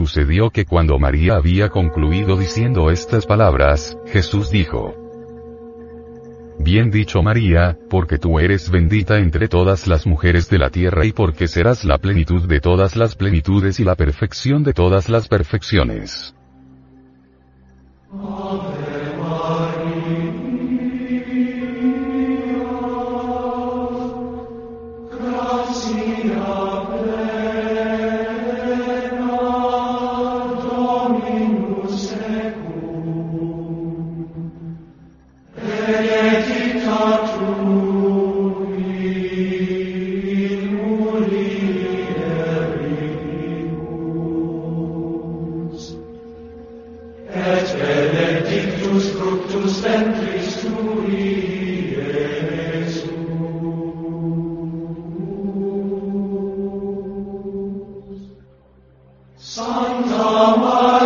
Sucedió que cuando María había concluido diciendo estas palabras, Jesús dijo, Bien dicho María, porque tú eres bendita entre todas las mujeres de la tierra y porque serás la plenitud de todas las plenitudes y la perfección de todas las perfecciones. En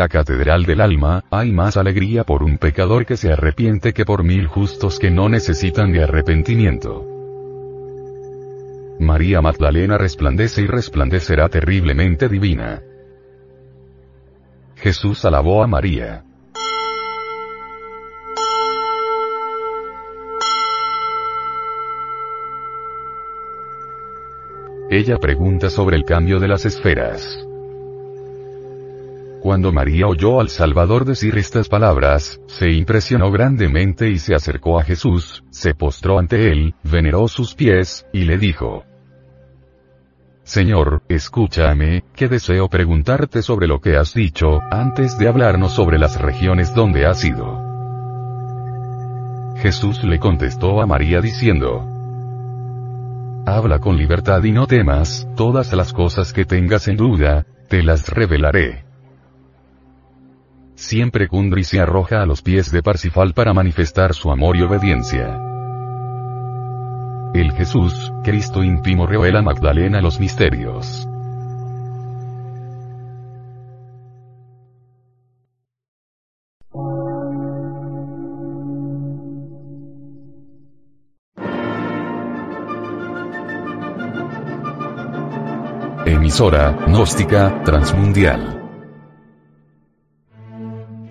la catedral del alma, hay más alegría por un pecador que se arrepiente que por mil justos que no necesitan de arrepentimiento. María Magdalena resplandece y resplandecerá terriblemente divina. Jesús alabó a María. Ella pregunta sobre el cambio de las esferas. Cuando María oyó al Salvador decir estas palabras, se impresionó grandemente y se acercó a Jesús, se postró ante él, veneró sus pies, y le dijo, Señor, escúchame, que deseo preguntarte sobre lo que has dicho, antes de hablarnos sobre las regiones donde has ido. Jesús le contestó a María diciendo, Habla con libertad y no temas, todas las cosas que tengas en duda, te las revelaré. Siempre Kundry se arroja a los pies de Parsifal para manifestar su amor y obediencia. El Jesús, Cristo íntimo revela Magdalena los misterios. Emisora, gnóstica, transmundial